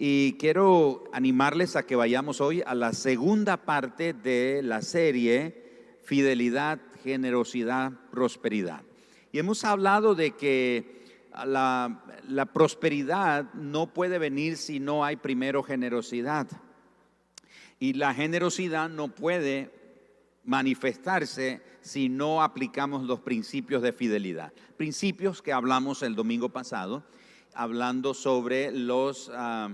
Y quiero animarles a que vayamos hoy a la segunda parte de la serie Fidelidad, Generosidad, Prosperidad. Y hemos hablado de que la, prosperidad no puede venir si no hay primero generosidad. Y la generosidad no puede manifestarse si no aplicamos los principios de fidelidad. Principios que hablamos el domingo pasado, hablando sobre los, ah,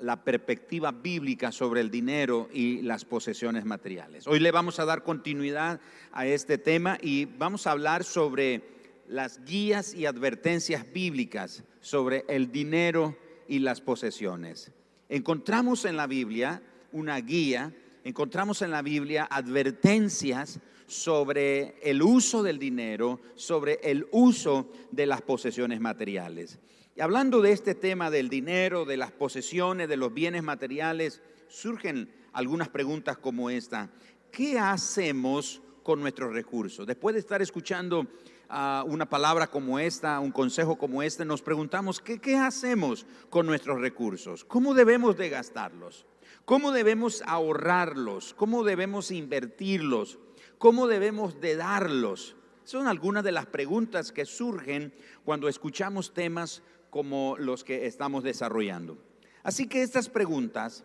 la perspectiva bíblica sobre el dinero y las posesiones materiales. Hoy le vamos a dar continuidad a este tema y vamos a hablar sobre las guías y advertencias bíblicas sobre el dinero y las posesiones. Encontramos en la Biblia una guía encontramos en la Biblia advertencias sobre el uso del dinero, sobre el uso de las posesiones materiales. Y hablando de este tema del dinero, de las posesiones, de los bienes materiales, surgen algunas preguntas como esta. ¿Qué hacemos con nuestros recursos? Después de estar escuchando ah, una palabra como esta, un consejo como este, nos preguntamos, ¿qué, ¿qué hacemos con nuestros recursos? ¿Cómo debemos de gastarlos? ¿Cómo debemos ahorrarlos? ¿Cómo debemos invertirlos? ¿Cómo debemos de darlos? Son algunas de las preguntas que surgen cuando escuchamos temas como los que estamos desarrollando. Así que estas preguntas,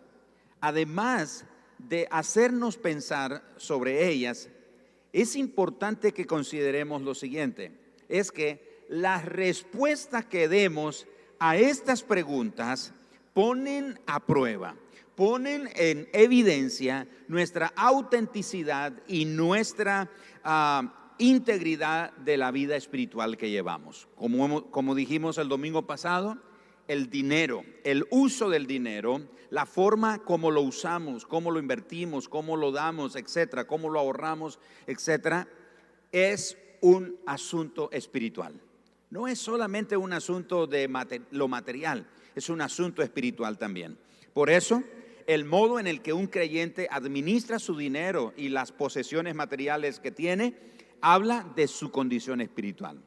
además de hacernos pensar sobre ellas, es importante que consideremos lo siguiente, es que las respuestas que demos a estas preguntas ponen a prueba ponen en evidencia nuestra autenticidad y nuestra ah, integridad de la vida espiritual que llevamos. Como, como dijimos el domingo pasado, el dinero, el uso del dinero, la forma como lo usamos, cómo lo invertimos, cómo lo damos, etcétera, cómo lo ahorramos, etcétera, es un asunto espiritual. No es solamente un asunto de lo material, es un asunto espiritual también. Por eso, el modo en el que un creyente administra su dinero y las posesiones materiales que tiene, habla de su condición espiritual.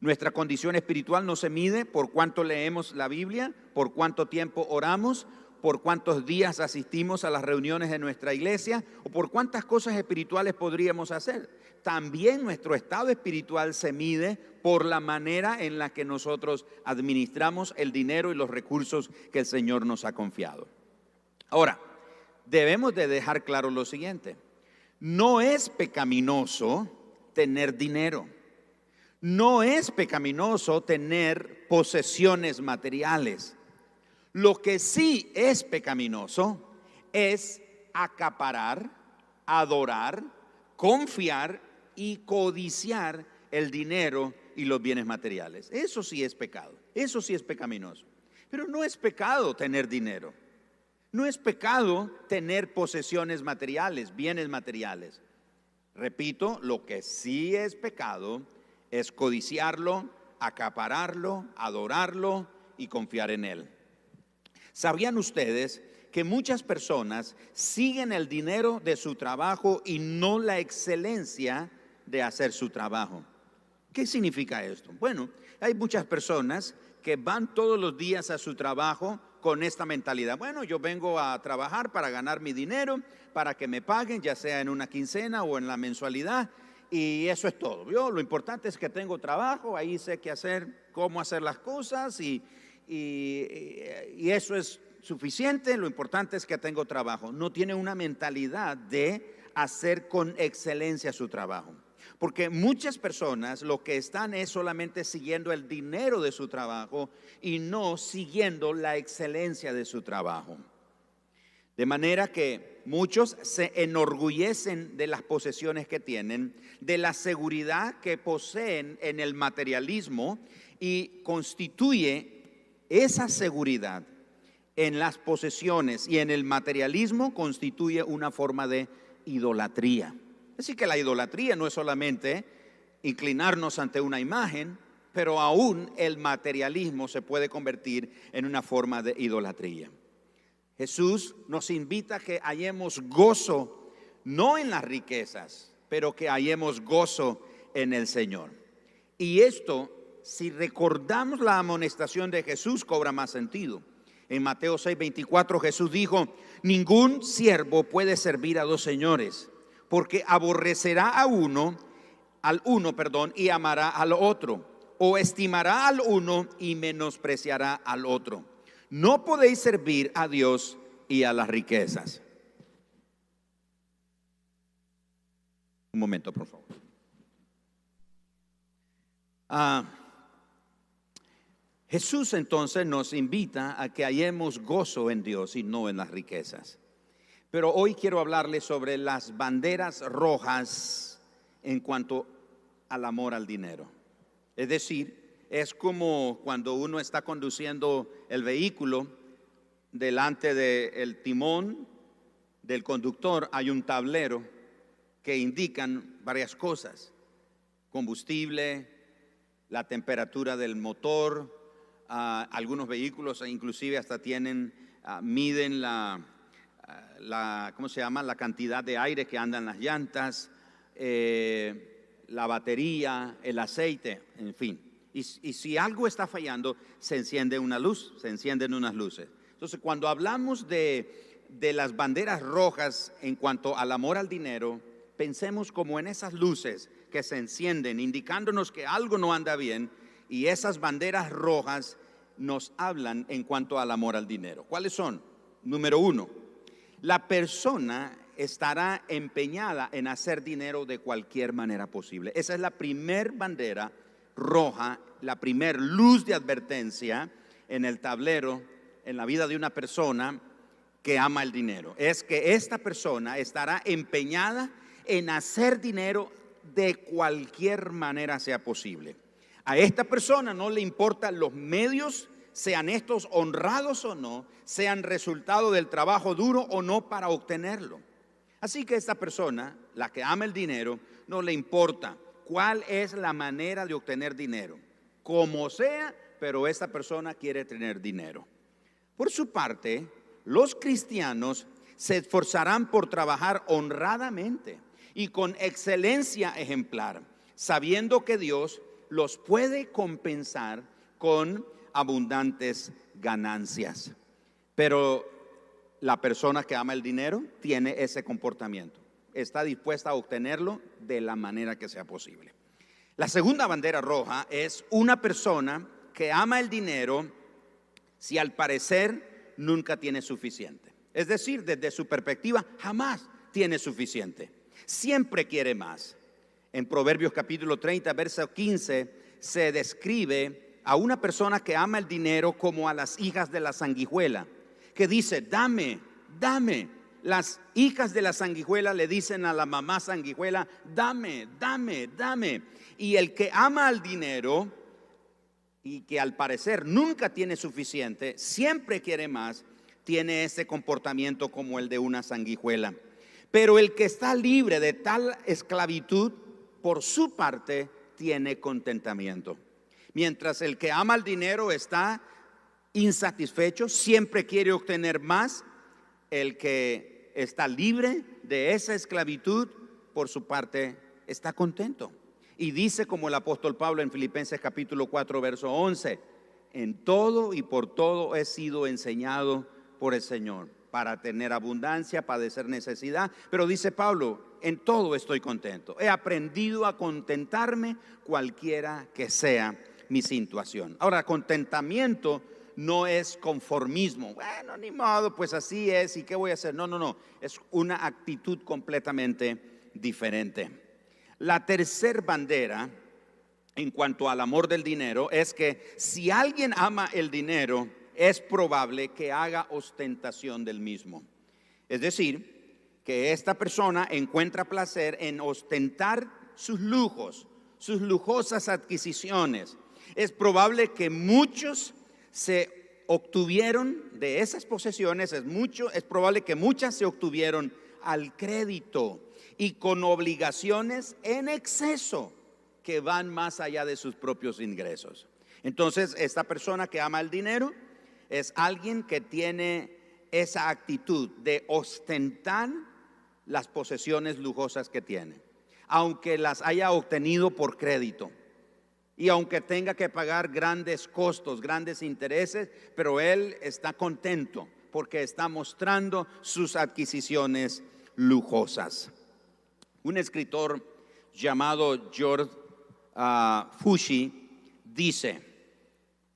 Nuestra condición espiritual no se mide por cuánto leemos la Biblia, por cuánto tiempo oramos, por cuántos días asistimos a las reuniones de nuestra iglesia o por cuántas cosas espirituales podríamos hacer. También nuestro estado espiritual se mide por la manera en la que nosotros administramos el dinero y los recursos que el Señor nos ha confiado. Ahora, debemos de dejar claro lo siguiente. No es pecaminoso tener dinero. No es pecaminoso tener posesiones materiales. Lo que sí es pecaminoso es acaparar, adorar, confiar y codiciar el dinero y los bienes materiales. Eso sí es pecado. Eso sí es pecaminoso. Pero no es pecado tener dinero. No es pecado tener posesiones materiales, bienes materiales. Repito, lo que sí es pecado es codiciarlo, acapararlo, adorarlo y confiar en él. ¿Sabían ustedes que muchas personas siguen el dinero de su trabajo y no la excelencia de hacer su trabajo? ¿Qué significa esto? Bueno, hay muchas personas que van todos los días a su trabajo con esta mentalidad. Bueno, yo vengo a trabajar para ganar mi dinero, para que me paguen, ya sea en una quincena o en la mensualidad, y eso es todo. Yo, lo importante es que tengo trabajo, ahí sé qué hacer, cómo hacer las cosas, y, y eso es suficiente, lo importante es que tengo trabajo. No tiene una mentalidad de hacer con excelencia su trabajo. Porque muchas personas lo que están es solamente siguiendo el dinero de su trabajo y no siguiendo la excelencia de su trabajo. De manera que muchos se enorgullecen de las posesiones que tienen, de la seguridad que poseen en el materialismo y constituye esa seguridad en las posesiones y en el materialismo constituye una forma de idolatría. Así que la idolatría no es solamente inclinarnos ante una imagen, pero aún el materialismo se puede convertir en una forma de idolatría. Jesús nos invita a que hallemos gozo, no en las riquezas, pero que hallemos gozo en el Señor. Y esto, si recordamos la amonestación de Jesús, cobra más sentido. En Mateo 6, 24 Jesús dijo, ningún siervo puede servir a dos señores, porque aborrecerá a uno, al uno, perdón, y amará al otro, o estimará al uno y menospreciará al otro. No podéis servir a Dios y a las riquezas. Un momento, por favor. Ah, Jesús entonces nos invita a que hallemos gozo en Dios y no en las riquezas. Pero hoy quiero hablarles sobre las banderas rojas en cuanto al amor al dinero. Es decir, es como cuando uno está conduciendo el vehículo, delante del timón del conductor hay un tablero que indican varias cosas, combustible, la temperatura del motor, algunos vehículos inclusive hasta tienen, ah, miden la, ah, la, ¿cómo se llama? La cantidad de aire que anda en las llantas, eh, la batería, el aceite, en fin. Y, y, si algo está fallando, se enciende una luz, se encienden unas luces. Entonces, cuando hablamos de, de las banderas rojas en cuanto al amor al dinero, pensemos como en esas luces que se encienden, indicándonos que algo no anda bien, y esas banderas rojas nos hablan en cuanto al amor al dinero. ¿Cuáles son? Número uno, la persona estará empeñada en hacer dinero de cualquier manera posible. Esa es la primer bandera roja, la primer luz de advertencia en el tablero, en la vida de una persona que ama el dinero. Es que esta persona estará empeñada en hacer dinero de cualquier manera sea posible. A esta persona no le importan los medios, sean estos honrados o no, sean resultado del trabajo duro o no para obtenerlo. Así que esta persona, la que ama el dinero, no le importa cuál es la manera de obtener dinero, como sea, pero esta persona quiere tener dinero. Por su parte, los cristianos se esforzarán por trabajar honradamente y con excelencia ejemplar, sabiendo que Dios los puede compensar con abundantes ganancias. Pero la persona que ama el dinero tiene ese comportamiento. Está dispuesta a obtenerlo de la manera que sea posible. La segunda bandera roja es una persona que ama el dinero si al parecer nunca tiene suficiente. Es decir, desde su perspectiva, jamás tiene suficiente. Siempre quiere más. En Proverbios capítulo 30, verso 15, se describe a una persona que ama el dinero como a las hijas de la sanguijuela, que dice, dame, dame. Las hijas de la sanguijuela le dicen a la mamá sanguijuela, dame, dame, dame. Y el que ama al dinero y que al parecer nunca tiene suficiente, siempre quiere más, tiene ese comportamiento como el de una sanguijuela. Pero el que está libre de tal esclavitud por su parte, tiene contentamiento. Mientras el que ama el dinero está insatisfecho, siempre quiere obtener más, el que está libre de esa esclavitud, por su parte, está contento. Y dice como el apóstol Pablo en Filipenses capítulo 4, verso 11, en todo y por todo he sido enseñado por el Señor para tener abundancia, padecer necesidad. Pero dice Pablo, en todo estoy contento. He aprendido a contentarme cualquiera que sea mi situación. Ahora, contentamiento no es conformismo. Bueno, ni modo, pues así es. ¿Y qué voy a hacer? No, no, no. Es una actitud completamente diferente. La tercer bandera en cuanto al amor del dinero es que si alguien ama el dinero, es probable que haga ostentación del mismo. Es decir, que esta persona encuentra placer en ostentar sus lujos, sus lujosas adquisiciones. Es probable que muchos se obtuvieron de esas posesiones, es mucho, es probable que muchas se obtuvieron al crédito y con obligaciones en exceso que van más allá de sus propios ingresos. Entonces, esta persona que ama el dinero es alguien que tiene esa actitud de ostentar las posesiones lujosas que tiene, aunque las haya obtenido por crédito. Y aunque tenga que pagar grandes costos, grandes intereses, pero él está contento porque está mostrando sus adquisiciones lujosas. Un escritor llamado George uh, Fushi dice,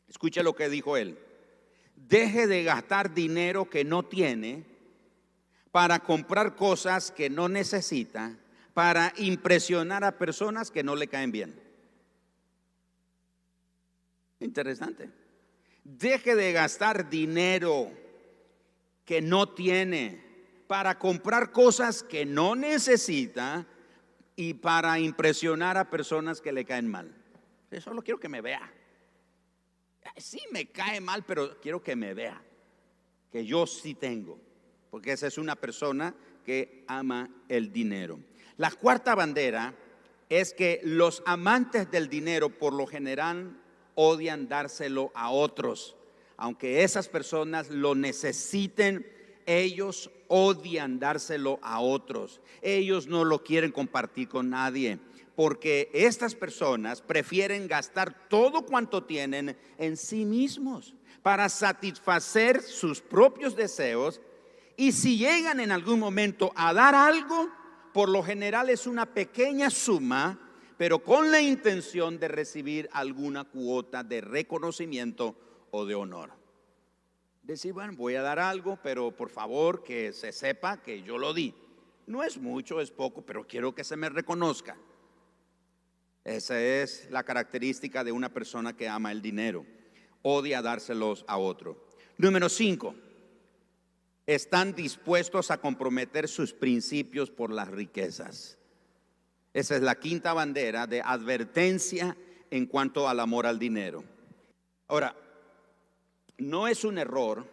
escucha lo que dijo él, deje de gastar dinero que no tiene para comprar cosas que no necesita, para impresionar a personas que no le caen bien. Interesante. Deje de gastar dinero que no tiene para comprar cosas que no necesita y para impresionar a personas que le caen mal. Yo solo quiero que me vea. Sí me cae mal, pero quiero que me vea. Que yo sí tengo. Porque esa es una persona que ama el dinero. La cuarta bandera es que los amantes del dinero por lo general odian dárselo a otros. Aunque esas personas lo necesiten, ellos odian dárselo a otros. Ellos no lo quieren compartir con nadie. Porque estas personas prefieren gastar todo cuanto tienen en sí mismos para satisfacer sus propios deseos. Y si llegan en algún momento a dar algo, por lo general es una pequeña suma pero con la intención de recibir alguna cuota de reconocimiento o de honor. Decir, bueno, voy a dar algo, pero por favor que se sepa que yo lo di. No es mucho, es poco, pero quiero que se me reconozca. Esa es la característica de una persona que ama el dinero. Odia dárselos a otro. Número cinco, están dispuestos a comprometer sus principios por las riquezas. Esa es la quinta bandera de advertencia en cuanto al amor al dinero. Ahora, no es un error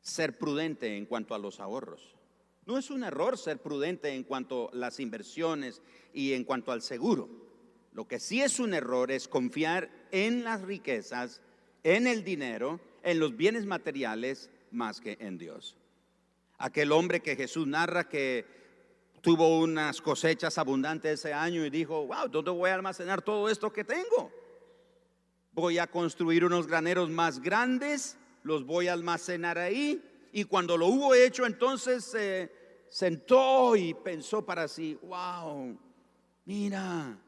ser prudente en cuanto a los ahorros. No es un error ser prudente en cuanto a las inversiones y en cuanto al seguro. Lo que sí es un error es confiar en las riquezas, en el dinero, en los bienes materiales más que en Dios. Aquel hombre que Jesús narra que tuvo unas cosechas abundantes ese año y dijo, wow, ¿dónde voy a almacenar todo esto que tengo? Voy a construir unos graneros más grandes, los voy a almacenar ahí. Y cuando lo hubo hecho, entonces se sentó y pensó para sí, wow, mira,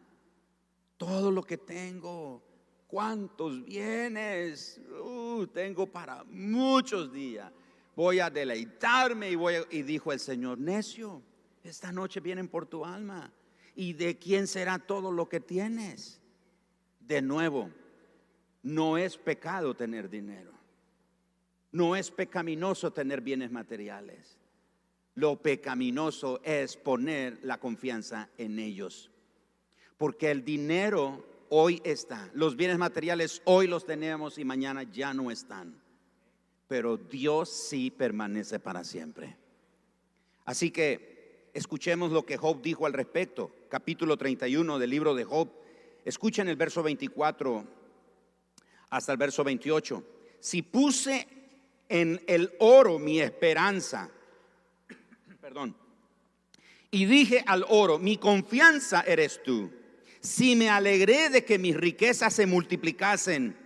todo lo que tengo, cuántos bienes, uh, tengo para muchos días. Voy a deleitarme y voy y dijo el Señor, necio, esta noche vienen por tu alma. ¿Y de quién será todo lo que tienes? De nuevo, no es pecado tener dinero. No es pecaminoso tener bienes materiales. Lo pecaminoso es poner la confianza en ellos. Porque el dinero hoy está. Los bienes materiales hoy los tenemos y mañana ya no están. Pero Dios sí permanece para siempre. Así que escuchemos lo que Job dijo al respecto. Capítulo 31 del libro de Job. Escuchen el verso 24 hasta el verso 28. Si puse en el oro mi esperanza, perdón, y dije al oro, mi confianza eres tú. Si me alegré de que mis riquezas se multiplicasen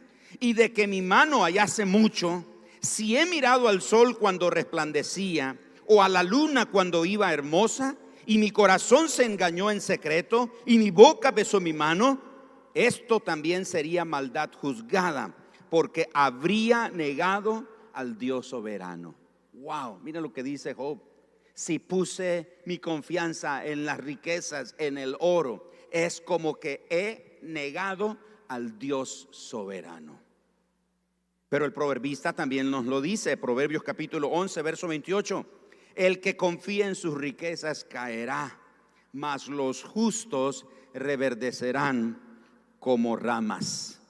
y de que mi mano hallase mucho, si he mirado al sol cuando resplandecía, o a la luna cuando iba hermosa, y mi corazón se engañó en secreto, y mi boca besó mi mano, esto también sería maldad juzgada, porque habría negado al Dios soberano. Wow, mira lo que dice Job. Si puse mi confianza en las riquezas, en el oro, es como que he negado al Dios soberano. Pero el proverbista también nos lo dice, Proverbios capítulo 11, verso 28. El que confía en sus riquezas caerá, mas los justos reverdecerán como ramas.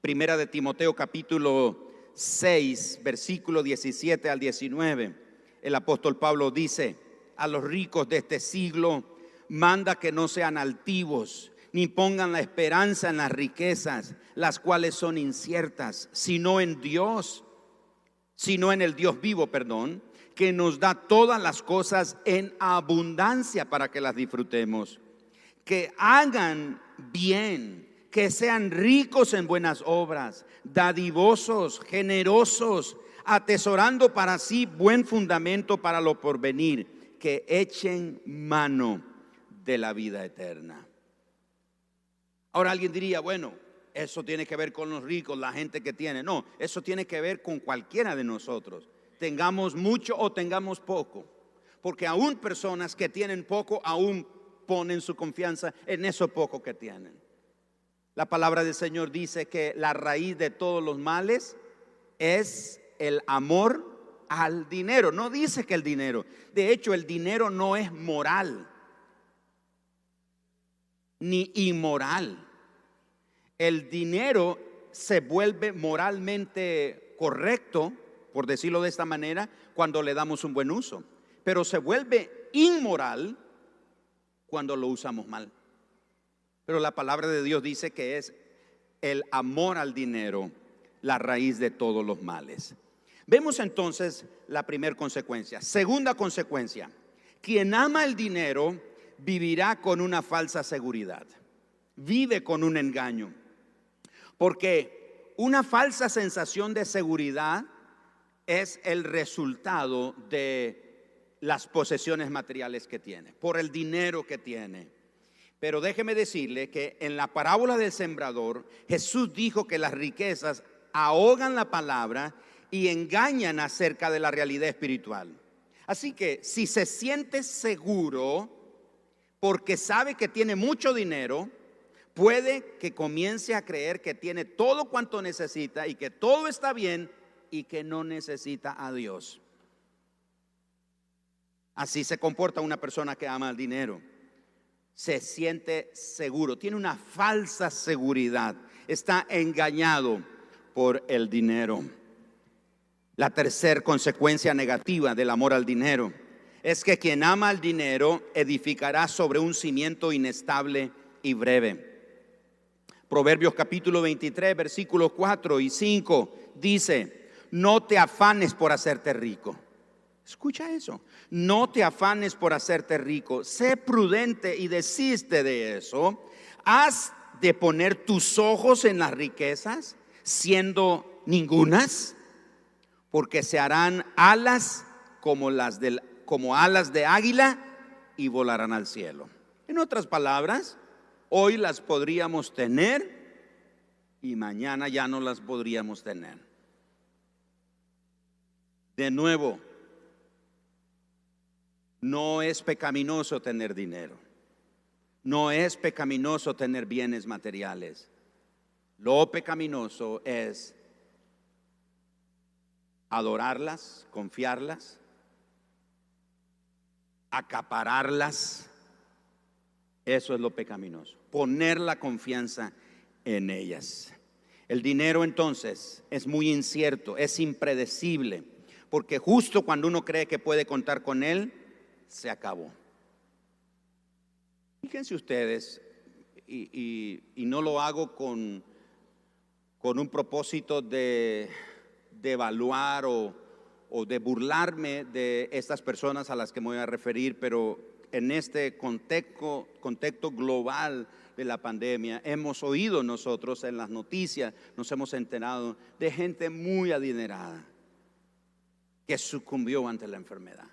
Primera de Timoteo capítulo 6, versículo 17 al 19. El apóstol Pablo dice, a los ricos de este siglo, manda que no sean altivos, ni pongan la esperanza en las riquezas, las cuales son inciertas, sino en Dios, sino en el Dios vivo, perdón, que nos da todas las cosas en abundancia para que las disfrutemos. Que hagan bien, que sean ricos en buenas obras, dadivosos, generosos, atesorando para sí buen fundamento para lo porvenir, que echen mano de la vida eterna. Ahora alguien diría, bueno, eso tiene que ver con los ricos, la gente que tiene. No, eso tiene que ver con cualquiera de nosotros, tengamos mucho o tengamos poco. Porque aún personas que tienen poco, aún ponen su confianza en eso poco que tienen. La palabra del Señor dice que la raíz de todos los males es el amor al dinero. No dice que el dinero. De hecho, el dinero no es moral ni inmoral. El dinero se vuelve moralmente correcto, por decirlo de esta manera, cuando le damos un buen uso. Pero se vuelve inmoral cuando lo usamos mal. Pero la palabra de Dios dice que es el amor al dinero la raíz de todos los males. Vemos entonces la primera consecuencia. Segunda consecuencia, quien ama el dinero vivirá con una falsa seguridad, vive con un engaño, porque una falsa sensación de seguridad es el resultado de las posesiones materiales que tiene, por el dinero que tiene. Pero déjeme decirle que en la parábola del sembrador, Jesús dijo que las riquezas ahogan la palabra y engañan acerca de la realidad espiritual. Así que si se siente seguro porque sabe que tiene mucho dinero, puede que comience a creer que tiene todo cuanto necesita y que todo está bien y que no necesita a Dios. Así se comporta una persona que ama el dinero. Se siente seguro, tiene una falsa seguridad, está engañado por el dinero. La tercera consecuencia negativa del amor al dinero es que quien ama al dinero edificará sobre un cimiento inestable y breve. Proverbios capítulo 23, versículos 4 y 5 dice, no te afanes por hacerte rico Escucha eso. No te afanes por hacerte rico. Sé prudente y desiste de eso. Has de poner tus ojos en las riquezas, siendo ningunas, porque se harán alas como las del, como alas de águila y volarán al cielo. En otras palabras, hoy las podríamos tener y mañana ya no las podríamos tener. De nuevo, no es pecaminoso tener dinero. No es pecaminoso tener bienes materiales. Lo pecaminoso es adorarlas, confiarlas, acapararlas. Eso es lo pecaminoso. Poner la confianza en ellas. El dinero entonces es muy incierto, es impredecible, porque justo cuando uno cree que puede contar con él, se acabó. Fíjense ustedes, y, no lo hago con, con un propósito de, de evaluar o, o de burlarme de estas personas a las que me voy a referir, pero en este contexto, contexto global de la pandemia, hemos oído nosotros en las noticias, nos hemos enterado de gente muy adinerada que sucumbió ante la enfermedad.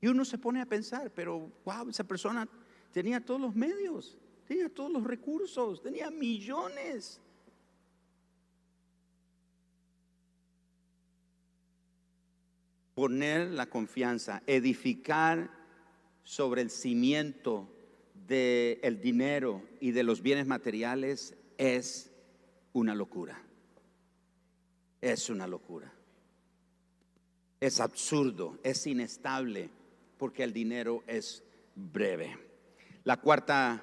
Y uno se pone a pensar, pero wow, esa persona tenía todos los medios, tenía todos los recursos, tenía millones. Poner la confianza, edificar sobre el cimiento del dinero y de los bienes materiales es una locura. Es una locura. Es absurdo, es inestable porque el dinero es breve. La cuarta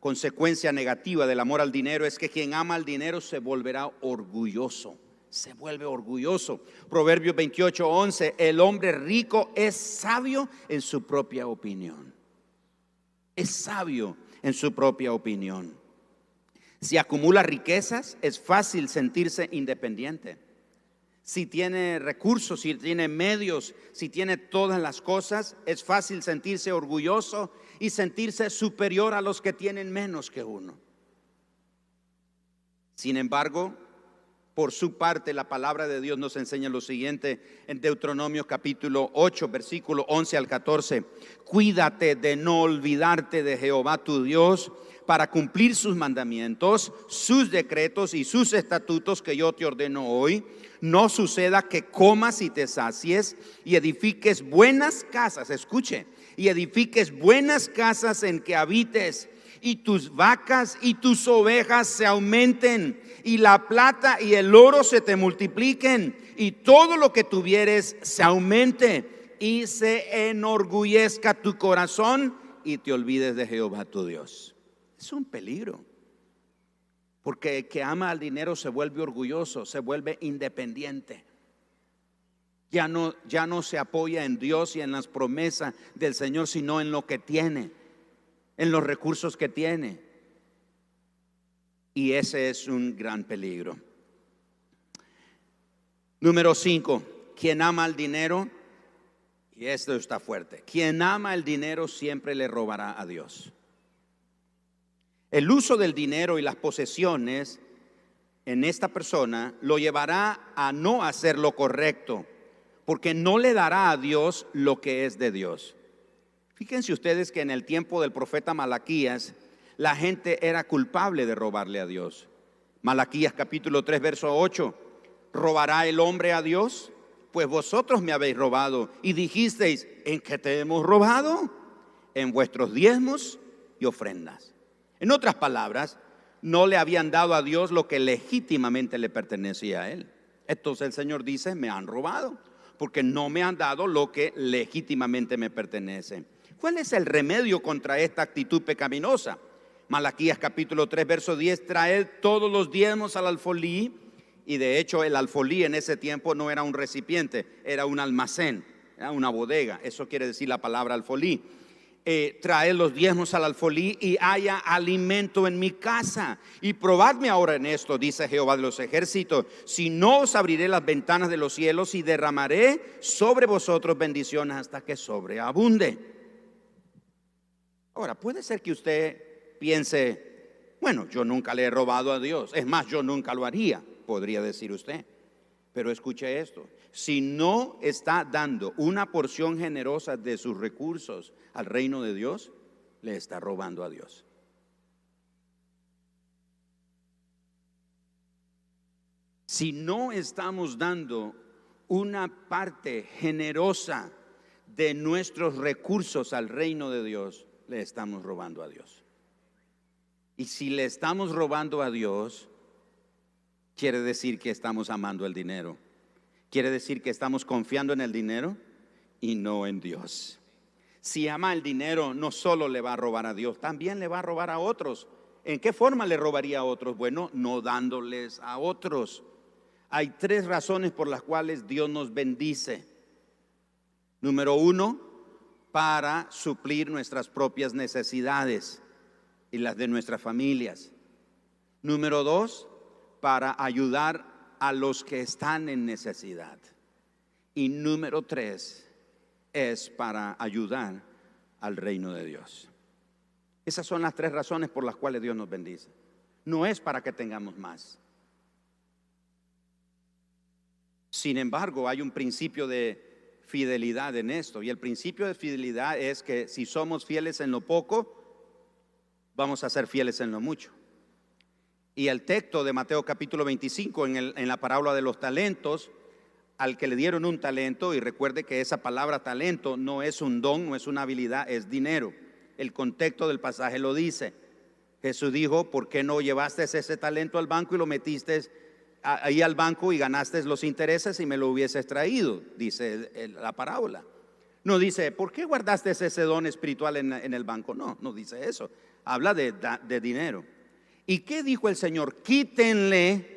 consecuencia negativa del amor al dinero es que quien ama al dinero se volverá orgulloso. Se vuelve orgulloso. Proverbios 28, 11. El hombre rico es sabio en su propia opinión. Es sabio en su propia opinión. Si acumula riquezas, es fácil sentirse independiente si tiene recursos, si tiene medios, si tiene todas las cosas, es fácil sentirse orgulloso y sentirse superior a los que tienen menos que uno. Sin embargo, por su parte, la palabra de Dios nos enseña lo siguiente en Deuteronomio capítulo 8, versículo 11 al 14. Cuídate de no olvidarte de Jehová tu Dios para cumplir sus mandamientos, sus decretos y sus estatutos que yo te ordeno hoy. No suceda que comas y te sacies y edifiques buenas casas, escuche, y edifiques buenas casas en que habites y tus vacas y tus ovejas se aumenten y la plata y el oro se te multipliquen y todo lo que tuvieres se aumente y se enorgullezca tu corazón y te olvides de Jehová tu Dios. Es un peligro. Porque el que ama al dinero se vuelve orgulloso, se vuelve independiente. Ya no, ya no se apoya en Dios y en las promesas del Señor, sino en lo que tiene en los recursos que tiene. Y ese es un gran peligro. Número cinco, quien ama el dinero, y esto está fuerte, quien ama el dinero siempre le robará a Dios. El uso del dinero y las posesiones en esta persona lo llevará a no hacer lo correcto, porque no le dará a Dios lo que es de Dios. Fíjense ustedes que en el tiempo del profeta Malaquías, la gente era culpable de robarle a Dios. Malaquías capítulo 3, verso 8. ¿Robará el hombre a Dios? Pues vosotros me habéis robado y dijisteis, ¿en qué te hemos robado? En vuestros diezmos y ofrendas. En otras palabras, no le habían dado a Dios lo que legítimamente le pertenecía a él. Entonces el Señor dice, me han robado, porque no me han dado lo que legítimamente me pertenece. ¿Cuál es el remedio contra esta actitud pecaminosa? Malaquías capítulo 3, verso 10, traed todos los diezmos al alfolí. Y de hecho el alfolí en ese tiempo no era un recipiente, era un almacén, era una bodega. Eso quiere decir la palabra alfolí. Eh, traed los diezmos al alfolí y haya alimento en mi casa. Y probadme ahora en esto, dice Jehová de los ejércitos, si no os abriré las ventanas de los cielos y derramaré sobre vosotros bendiciones hasta que sobreabunde. Ahora, puede ser que usted piense, bueno, yo nunca le he robado a Dios, es más, yo nunca lo haría, podría decir usted. Pero escuche esto, si no está dando una porción generosa de sus recursos al reino de Dios, le está robando a Dios. Si no estamos dando una parte generosa de nuestros recursos al reino de Dios, le estamos robando a Dios. Y si le estamos robando a Dios, quiere decir que estamos amando el dinero. Quiere decir que estamos confiando en el dinero y no en Dios. Si ama el dinero, no solo le va a robar a Dios, también le va a robar a otros. ¿En qué forma le robaría a otros? Bueno, no dándoles a otros. Hay tres razones por las cuales Dios nos bendice. Número uno, para suplir nuestras propias necesidades y las de nuestras familias. Número dos, para ayudar a los que están en necesidad. Y número tres, es para ayudar al reino de Dios. Esas son las tres razones por las cuales Dios nos bendice. No es para que tengamos más. Sin embargo, hay un principio de fidelidad en esto. Y el principio de fidelidad es que si somos fieles en lo poco, vamos a ser fieles en lo mucho. Y el texto de Mateo capítulo 25 en, en la parábola de los talentos, al que le dieron un talento, y recuerde que esa palabra talento no es un don, no es una habilidad, es dinero. El contexto del pasaje lo dice. Jesús dijo, ¿por qué no llevaste ese talento al banco y lo metiste ahí al banco y ganaste los intereses y me lo hubieses traído, dice la parábola. No dice, ¿por qué guardaste ese don espiritual en, el banco? No, no dice eso. Habla de dinero. ¿Y qué dijo el Señor? Quítenle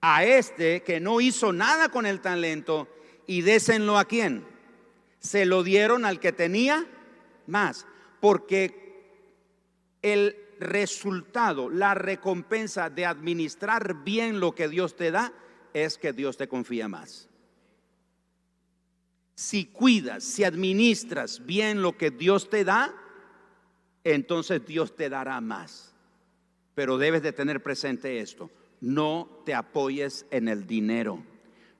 a este que no hizo nada con el talento y désenlo a quién. Se lo dieron al que tenía más. Porque el resultado, la recompensa de administrar bien lo que Dios te da, es que Dios te confía más. Si cuidas, si administras bien lo que Dios te da, entonces Dios te dará más. Pero debes de tener presente esto. No te apoyes en el dinero.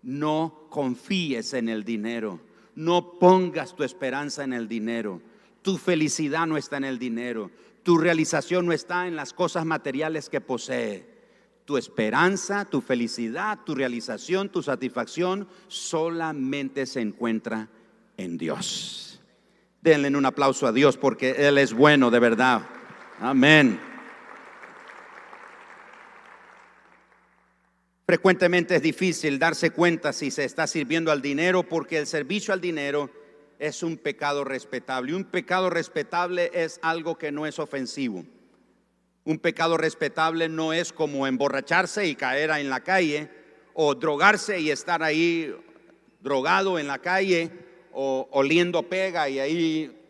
No confíes en el dinero. No pongas tu esperanza en el dinero. Tu felicidad no está en el dinero. Tu realización no está en las cosas materiales que posee. Tu esperanza, tu felicidad, tu realización, tu satisfacción solamente se encuentra en Dios. Denle un aplauso a Dios porque Él es bueno de verdad. Amén. Frecuentemente es difícil darse cuenta si se está sirviendo al dinero porque el servicio al dinero es un pecado respetable. Un pecado respetable es algo que no es ofensivo. Un pecado respetable no es como emborracharse y caer en la calle o drogarse y estar ahí drogado en la calle o oliendo pega y ahí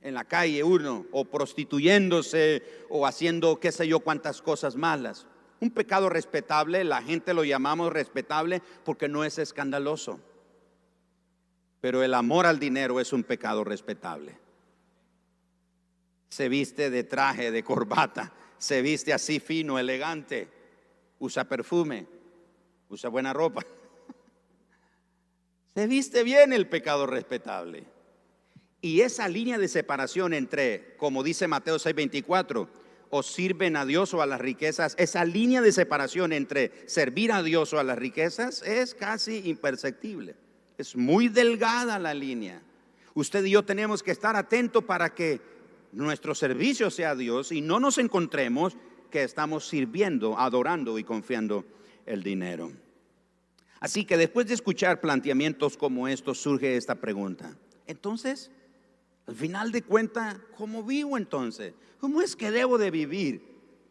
en la calle uno o prostituyéndose o haciendo qué sé yo cuántas cosas malas. Un pecado respetable, la gente lo llamamos respetable porque no es escandaloso. Pero el amor al dinero es un pecado respetable. Se viste de traje, de corbata, se viste así fino, elegante, usa perfume, usa buena ropa. Se viste bien el pecado respetable. Y esa línea de separación entre, como dice Mateo 6:24, o sirven a Dios o a las riquezas, esa línea de separación entre servir a Dios o a las riquezas es casi imperceptible. Es muy delgada la línea. Usted y yo tenemos que estar atentos para que nuestro servicio sea a Dios y no nos encontremos que estamos sirviendo, adorando y confiando el dinero. Así que después de escuchar planteamientos como estos surge esta pregunta. Entonces, al final de cuentas, ¿cómo vivo entonces? ¿Cómo es que debo de vivir?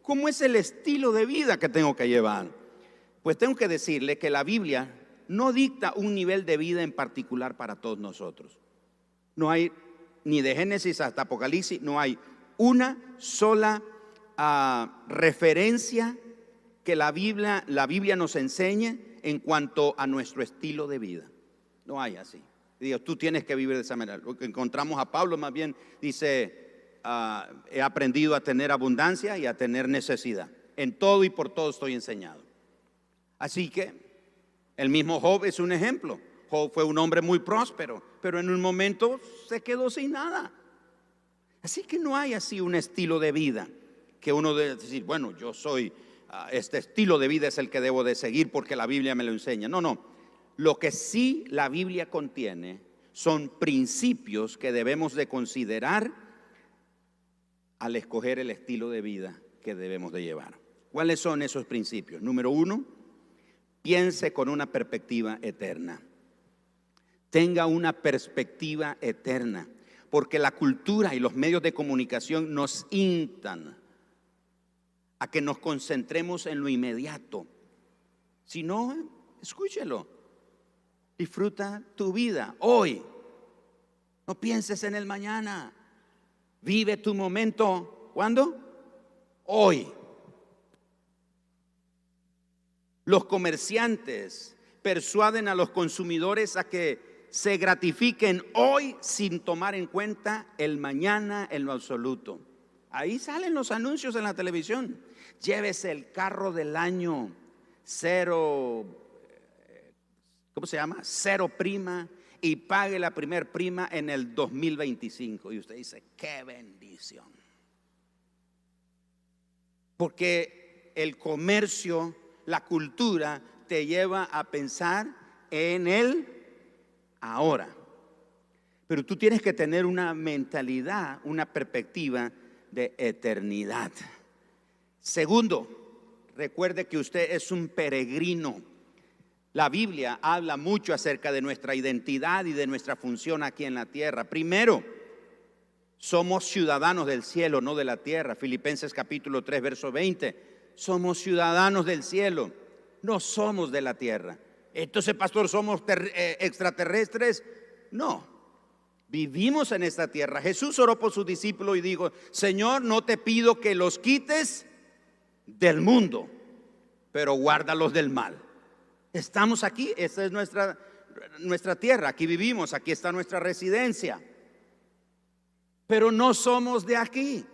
¿Cómo es el estilo de vida que tengo que llevar? Pues tengo que decirle que la Biblia no dicta un nivel de vida en particular para todos nosotros. No hay ni de Génesis hasta Apocalipsis, no hay una sola ah, referencia que la Biblia, la Biblia nos enseñe en cuanto a nuestro estilo de vida. No hay así. Dios, tú tienes que vivir de esa manera. Lo que encontramos a Pablo más bien dice, ah, he aprendido a tener abundancia y a tener necesidad. En todo y por todo estoy enseñado. Así que el mismo Job es un ejemplo. Job fue un hombre muy próspero, pero en un momento se quedó sin nada. Así que no hay así un estilo de vida que uno debe decir, bueno, yo soy, ah, este estilo de vida es el que debo de seguir porque la Biblia me lo enseña. No, no. Lo que sí la Biblia contiene son principios que debemos de considerar al escoger el estilo de vida que debemos de llevar. ¿Cuáles son esos principios? Número uno, piense con una perspectiva eterna. Tenga una perspectiva eterna, porque la cultura y los medios de comunicación nos instan a que nos concentremos en lo inmediato. Si no, escúchelo. Disfruta tu vida hoy. No pienses en el mañana. Vive tu momento. ¿Cuándo? Hoy. Los comerciantes persuaden a los consumidores a que se gratifiquen hoy sin tomar en cuenta el mañana en lo absoluto. Ahí salen los anuncios en la televisión. Llévese el carro del año, cero ¿cómo se llama? Cero prima y pague la primer prima en el 2025. Y usted dice, qué bendición. Porque el comercio, la cultura, te lleva a pensar en el ahora. Pero tú tienes que tener una mentalidad, una perspectiva de eternidad. Segundo, recuerde que usted es un peregrino la Biblia habla mucho acerca de nuestra identidad y de nuestra función aquí en la tierra. Primero, somos ciudadanos del cielo, no de la tierra. Filipenses capítulo 3, verso 20. Somos ciudadanos del cielo, no somos de la tierra. Entonces, pastor, ¿somos eh, extraterrestres? No, vivimos en esta tierra. Jesús oró por su discípulo y dijo, Señor, no te pido que los quites del mundo, pero guárdalos del mal. Estamos aquí, esta es nuestra, nuestra tierra, aquí vivimos, aquí está nuestra residencia. Pero no somos de aquí.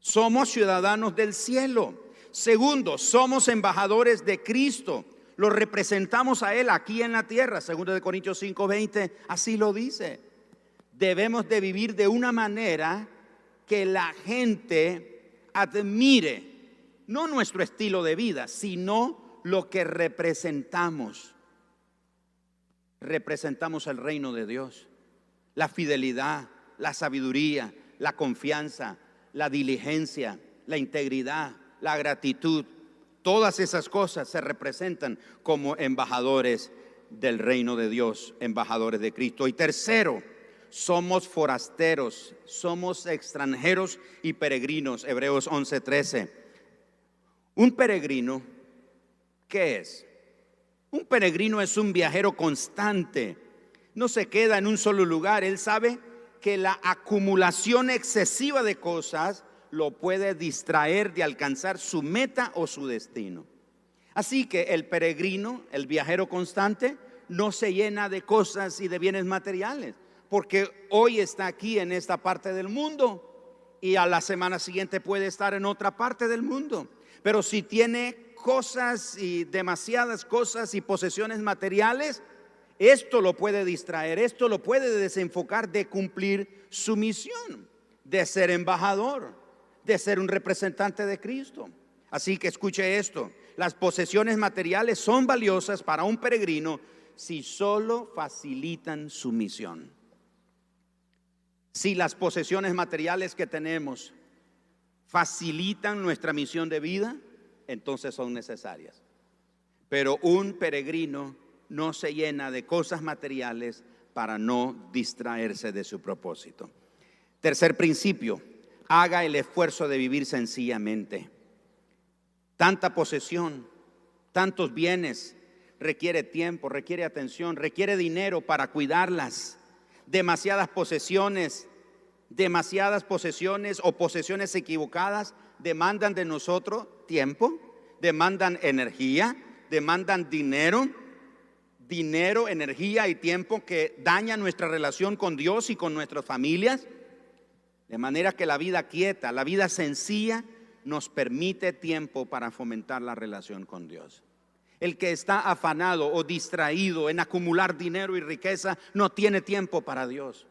Somos ciudadanos del cielo. Segundo, somos embajadores de Cristo. Lo representamos a Él aquí en la tierra. Segundo de Corintios 5:20, así lo dice. Debemos de vivir de una manera que la gente admire, no nuestro estilo de vida, sino lo que representamos. Representamos el reino de Dios, la fidelidad, la sabiduría, la confianza, la diligencia, la integridad, la gratitud. Todas esas cosas se representan como embajadores del reino de Dios, embajadores de Cristo. Y tercero, somos forasteros, somos extranjeros y peregrinos. Hebreos 11:13. Un peregrino, ¿qué es? Un peregrino es un viajero constante. No se queda en un solo lugar. Él sabe que la acumulación excesiva de cosas lo puede distraer de alcanzar su meta o su destino. Así que el peregrino, el viajero constante, no se llena de cosas y de bienes materiales, porque hoy está aquí en esta parte del mundo y a la semana siguiente puede estar en otra parte del mundo. Pero si tiene cosas y demasiadas cosas y posesiones materiales, esto lo puede distraer, esto lo puede desenfocar de cumplir su misión, de ser embajador, de ser un representante de Cristo. Así que escuche esto, las posesiones materiales son valiosas para un peregrino si solo facilitan su misión. Si las posesiones materiales que tenemos facilitan nuestra misión de vida, entonces son necesarias. Pero un peregrino no se llena de cosas materiales para no distraerse de su propósito. Tercer principio, haga el esfuerzo de vivir sencillamente. Tanta posesión, tantos bienes, requiere tiempo, requiere atención, requiere dinero para cuidarlas. Demasiadas posesiones, demasiadas posesiones o posesiones equivocadas demandan de nosotros tiempo, demandan energía, demandan dinero, dinero, energía y tiempo que daña nuestra relación con Dios y con nuestras familias. De manera que la vida quieta, la vida sencilla, nos permite tiempo para fomentar la relación con Dios. El que está afanado o distraído en acumular dinero y riqueza no tiene tiempo para Dios.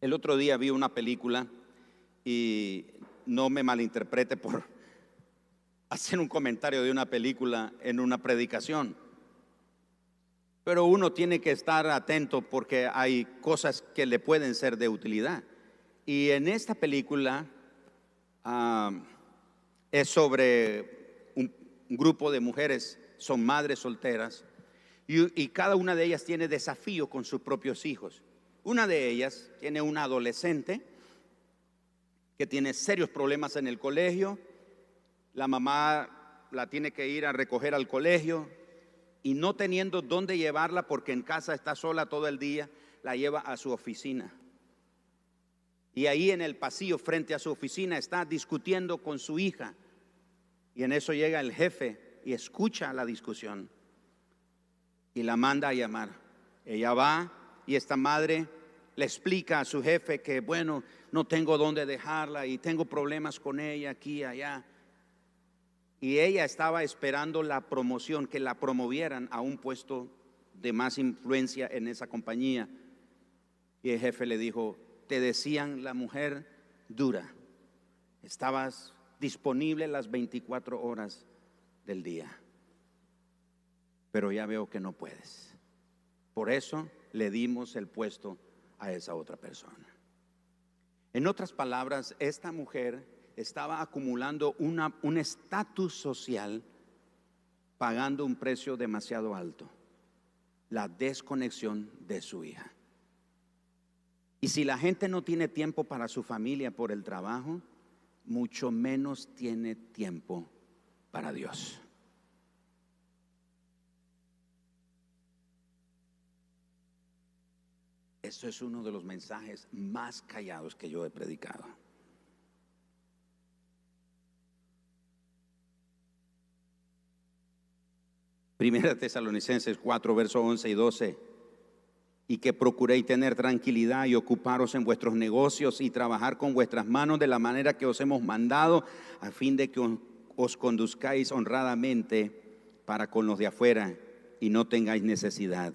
El otro día vi una película y no me malinterprete por hacer un comentario de una película en una predicación. Pero uno tiene que estar atento porque hay cosas que le pueden ser de utilidad. Y en esta película es sobre un, grupo de mujeres, son madres solteras, y, y cada una de ellas tiene desafío con sus propios hijos. Una de ellas tiene una adolescente que tiene serios problemas en el colegio, la mamá la tiene que ir a recoger al colegio, y no teniendo dónde llevarla porque en casa está sola todo el día, la lleva a su oficina. Y ahí en el pasillo frente a su oficina está discutiendo con su hija. Y en eso llega el jefe y escucha la discusión y la manda a llamar. Ella va y esta madre le explica a su jefe que, bueno, no tengo dónde dejarla y tengo problemas con ella aquí y allá. Y ella estaba esperando la promoción, que la promovieran a un puesto de más influencia en esa compañía. Y el jefe le dijo, te decían la mujer dura, estabas disponible las 24 horas del día, pero ya veo que no puedes. Por eso le dimos el puesto a esa otra persona. En otras palabras, esta mujer estaba acumulando un estatus social pagando un precio demasiado alto, la desconexión de su hija. Y si la gente no tiene tiempo para su familia por el trabajo, mucho menos tiene tiempo para Dios. Eso es uno de los mensajes más callados que yo he predicado. Primera Tesalonicenses 4, versos 11 y 12. y que procuréis tener tranquilidad y ocuparos en vuestros negocios y trabajar con vuestras manos de la manera que os hemos mandado, a fin de que os conduzcáis honradamente para con los de afuera y no tengáis necesidad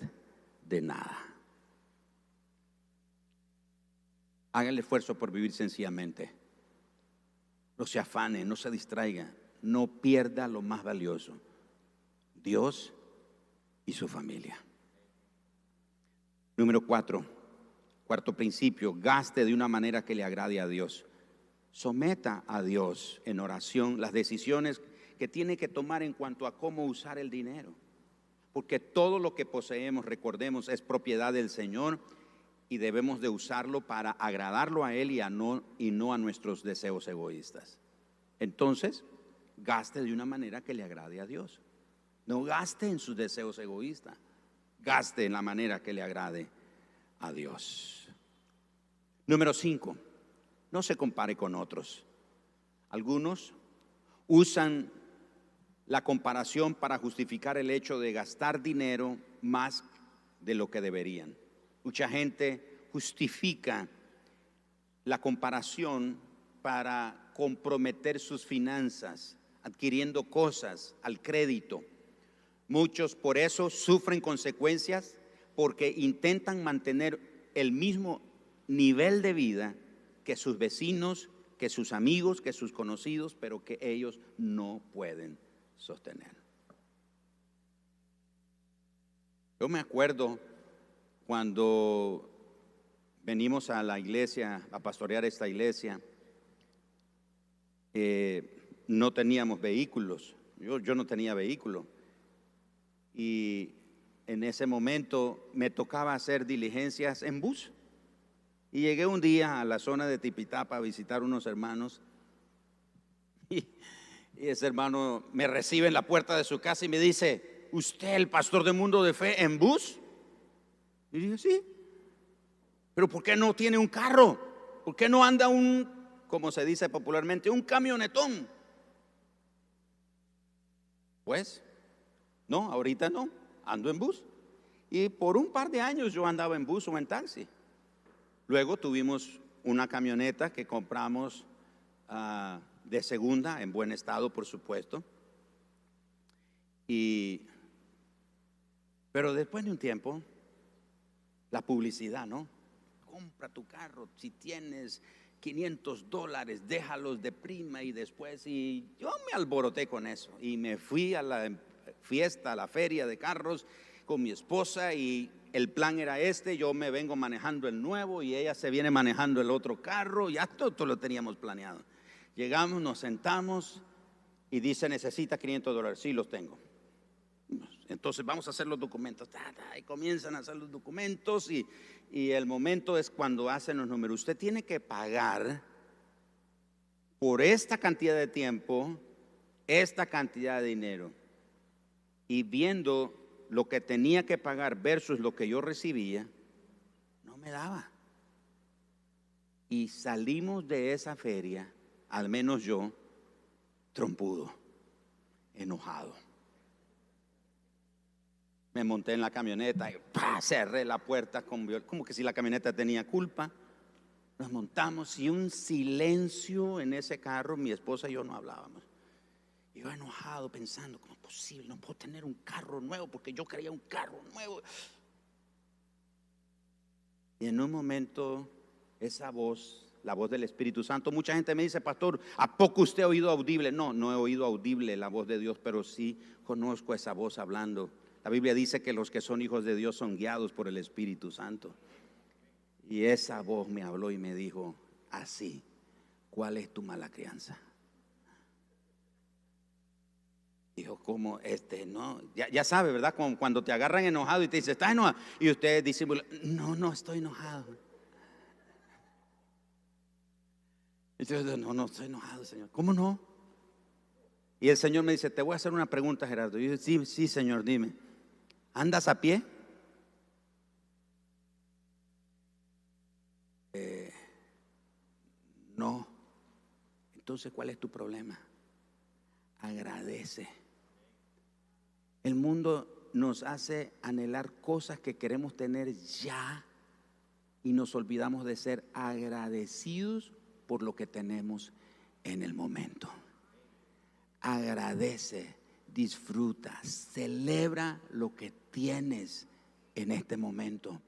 de nada. Haga el esfuerzo por vivir sencillamente. No se afane, no se distraiga, no pierda lo más valioso, Dios y su familia. Número cuatro, cuarto principio, gaste de una manera que le agrade a Dios. Someta a Dios en oración las decisiones que tiene que tomar en cuanto a cómo usar el dinero. Porque todo lo que poseemos, recordemos, es propiedad del Señor y debemos de usarlo para agradarlo a Él y, a no, y no a nuestros deseos egoístas. Entonces, gaste de una manera que le agrade a Dios. No gaste en sus deseos egoístas gaste en la manera que le agrade a Dios. Número cinco, no se compare con otros. Algunos usan la comparación para justificar el hecho de gastar dinero más de lo que deberían. Mucha gente justifica la comparación para comprometer sus finanzas, adquiriendo cosas al crédito Muchos por eso sufren consecuencias porque intentan mantener el mismo nivel de vida que sus vecinos, que sus amigos, que sus conocidos, pero que ellos no pueden sostener. Yo me acuerdo cuando venimos a la iglesia, a pastorear esta iglesia, eh, no teníamos vehículos, yo, no tenía vehículo y en ese momento me tocaba hacer diligencias en bus. Y llegué un día a la zona de Tipitapa a visitar unos hermanos y, ese hermano me recibe en la puerta de su casa y me dice, ¿usted el pastor de Mundo de Fe en bus? Y dije, sí. Pero ¿por qué no tiene un carro? ¿Por qué no anda un, como se dice popularmente, un camionetón? Pues no, ahorita no, ando en bus. Y por un par de años yo andaba en bus o en taxi. Luego tuvimos una camioneta que compramos ah, de segunda, en buen estado, por supuesto. Y, pero después de un tiempo, la publicidad, ¿no? Compra tu carro, si tienes 500 dólares, déjalos de prima y después, y yo me alboroté con eso y me fui a la fiesta, la feria de carros con mi esposa y el plan era este, yo me vengo manejando el nuevo y ella se viene manejando el otro carro, ya todo, lo teníamos planeado. Llegamos, nos sentamos y dice, necesita 500 dólares, sí los tengo. Entonces vamos a hacer los documentos. Y comienzan a hacer los documentos y, y el momento es cuando hacen los números. Usted tiene que pagar por esta cantidad de tiempo, esta cantidad de dinero y viendo lo que tenía que pagar versus lo que yo recibía, no me daba. Y salimos de esa feria, al menos yo, trompudo, enojado. Me monté en la camioneta y cerré la puerta como que si la camioneta tenía culpa. Nos montamos y un silencio en ese carro, mi esposa y yo no hablábamos. Yo enojado pensando, ¿cómo es posible? No puedo tener un carro nuevo porque yo quería un carro nuevo. Y en un momento esa voz, la voz del Espíritu Santo, mucha gente me dice, pastor, ¿a poco usted ha oído audible? No, no he oído audible la voz de Dios, pero sí conozco esa voz hablando. La Biblia dice que los que son hijos de Dios son guiados por el Espíritu Santo. Y esa voz me habló y me dijo, así, ¿cuál es tu mala crianza? Dijo, como este, no, ya, sabe, ¿verdad? Cuando te agarran enojado y te dice, ¿estás enojado? Y usted dice, no, no estoy enojado. Y yo, no, no estoy enojado, Señor. ¿Cómo no? Y el Señor me dice, te voy a hacer una pregunta, Gerardo. Y yo, sí, sí, Señor, dime. ¿Andas a pie? Eh, no. Entonces, ¿cuál es tu problema? Agradece. El mundo nos hace anhelar cosas que queremos tener ya y nos olvidamos de ser agradecidos por lo que tenemos en el momento. Agradece, disfruta, celebra lo que tienes en este momento.